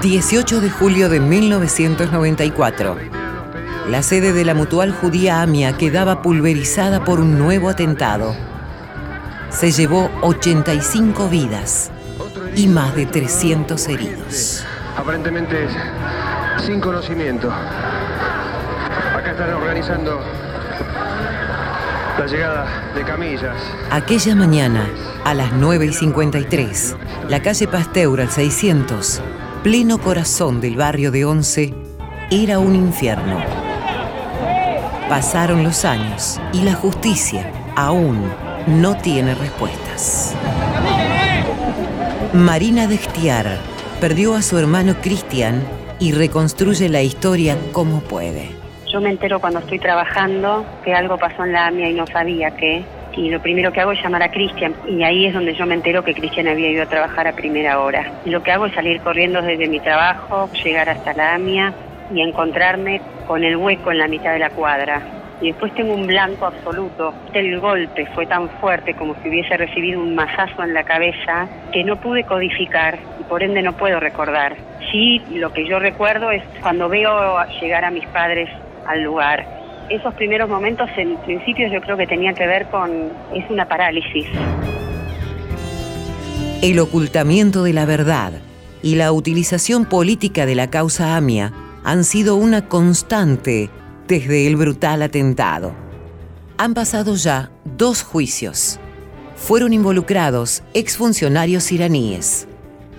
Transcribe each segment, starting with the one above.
18 de julio de 1994. La sede de la mutual judía AMIA quedaba pulverizada por un nuevo atentado. Se llevó 85 vidas y más de 300 heridos. Aparentemente sin conocimiento. Acá están organizando la llegada de camillas. Aquella mañana, a las 9 y 53, la calle Pasteur al 600, pleno corazón del barrio de Once, era un infierno. Pasaron los años y la justicia aún no tiene respuestas. Marina Destiar perdió a su hermano Cristian y reconstruye la historia como puede. Yo me entero cuando estoy trabajando que algo pasó en la AMIA y no sabía qué. Y lo primero que hago es llamar a Cristian. Y ahí es donde yo me entero que Cristian había ido a trabajar a primera hora. Y lo que hago es salir corriendo desde mi trabajo, llegar hasta la AMIA y encontrarme con el hueco en la mitad de la cuadra. Y después tengo un blanco absoluto. El golpe fue tan fuerte como si hubiese recibido un mazazo en la cabeza que no pude codificar y por ende no puedo recordar. Sí, lo que yo recuerdo es cuando veo llegar a mis padres al lugar. Esos primeros momentos, en principio, yo creo que tenía que ver con. es una parálisis. El ocultamiento de la verdad y la utilización política de la causa AMIA han sido una constante desde el brutal atentado. Han pasado ya dos juicios. Fueron involucrados exfuncionarios iraníes.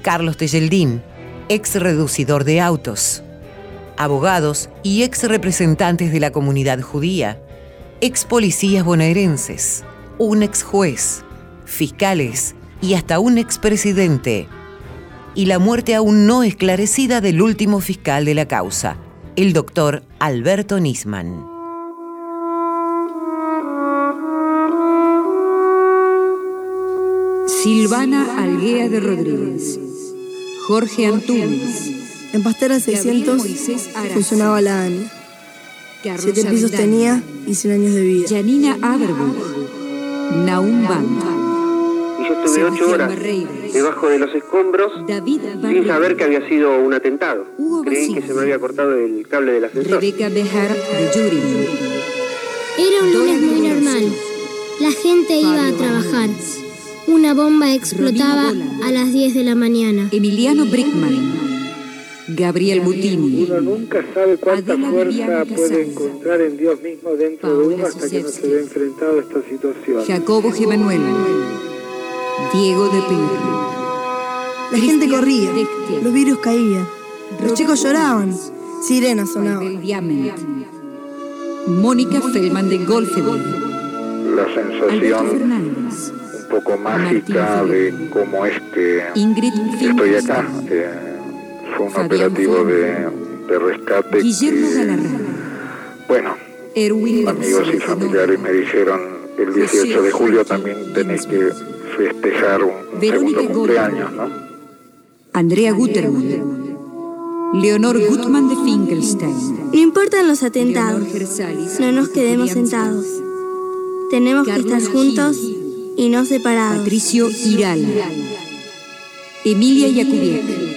Carlos Tejeldín, ex reducidor de autos, abogados y ex representantes de la comunidad judía, ex policías bonaerenses, un ex juez, fiscales y hasta un expresidente. Y la muerte aún no esclarecida del último fiscal de la causa, el doctor Alberto Nisman. Silvana Alguea de Rodríguez, Jorge Antunes, en Pastera 600 funcionaba la ANI. Siete pisos tenía y 100 años de vida. Janina Aberbuch, Naum Banda. Y yo estuve ocho horas debajo de los escombros sin saber que había sido un atentado. Creí que se me había cortado el cable del ascensor. Rebeca Bejar de Yurin. Era un lunes muy normal. La gente iba a trabajar. Una bomba explotaba a las 10 de la mañana. Emiliano Brickman. Gabriel Butini. Uno nunca sabe cuánta fuerza puede encontrar en Dios mismo dentro de uno hasta que no se ve enfrentado a esta situación. Jacobo G. Manuel. Diego de Pedro. La gente corría, los virus caían, los chicos lloraban, sirenas sonaban. Mónica Feldman de Golfebol. La sensación un poco mágica de cómo es que estoy acá. Eh, fue un operativo de, de rescate. Guillermo bueno, amigos y familiares me dijeron el 18 de julio también tenéis que festejar un, segundo cumpleaños, ¿no? Andrea Guterman. Leonor Gutmann de Finkelstein. No importan los atentados. No nos quedemos sentados. Tenemos que estar juntos y no separados. Patricio Iral. Emilia Yacubiec.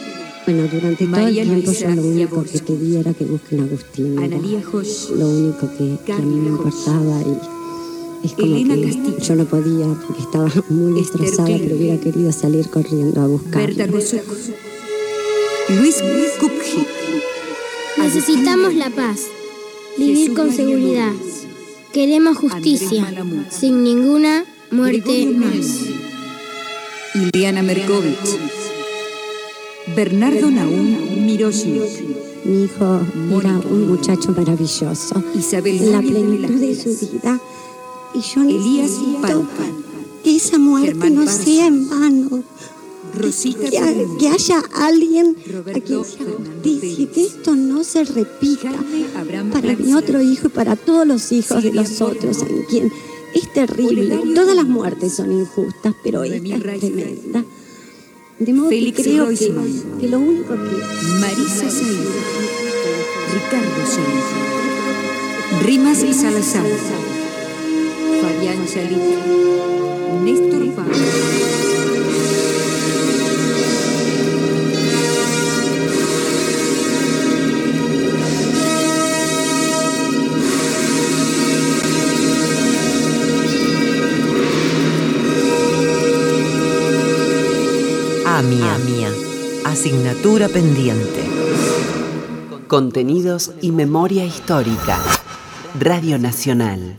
Bueno, durante todo el tiempo yo lo único que quería era que busquen a Agustín. Lo único que, a mí me importaba y es como que yo no podía porque estaba muy destrozada, pero hubiera querido salir corriendo a buscar. Luis Kupji. Necesitamos la paz, vivir con seguridad. Queremos justicia, sin ninguna muerte más. Iliana Merkovich. Bernardo Naum Miroshi. Mi hijo era un muchacho maravilloso. Isabel La plenitud de su vida. Y yo Elías que esa muerte no sea en vano. Rosita que, que, haya alguien a quien se justicie, que esto no se repita para mi otro hijo y para todos los hijos de los otros quien es terrible. Todas las muertes son injustas, pero esta es tremenda. De modo Félix que creo que, Roisman. que lo único que... Marisa Said. Ricardo Said. Rimas y Salazar. Fabián Chalit. Néstor Pablo. AMIA. AMIA. Asignatura pendiente. Contenidos y memoria histórica. Radio Nacional.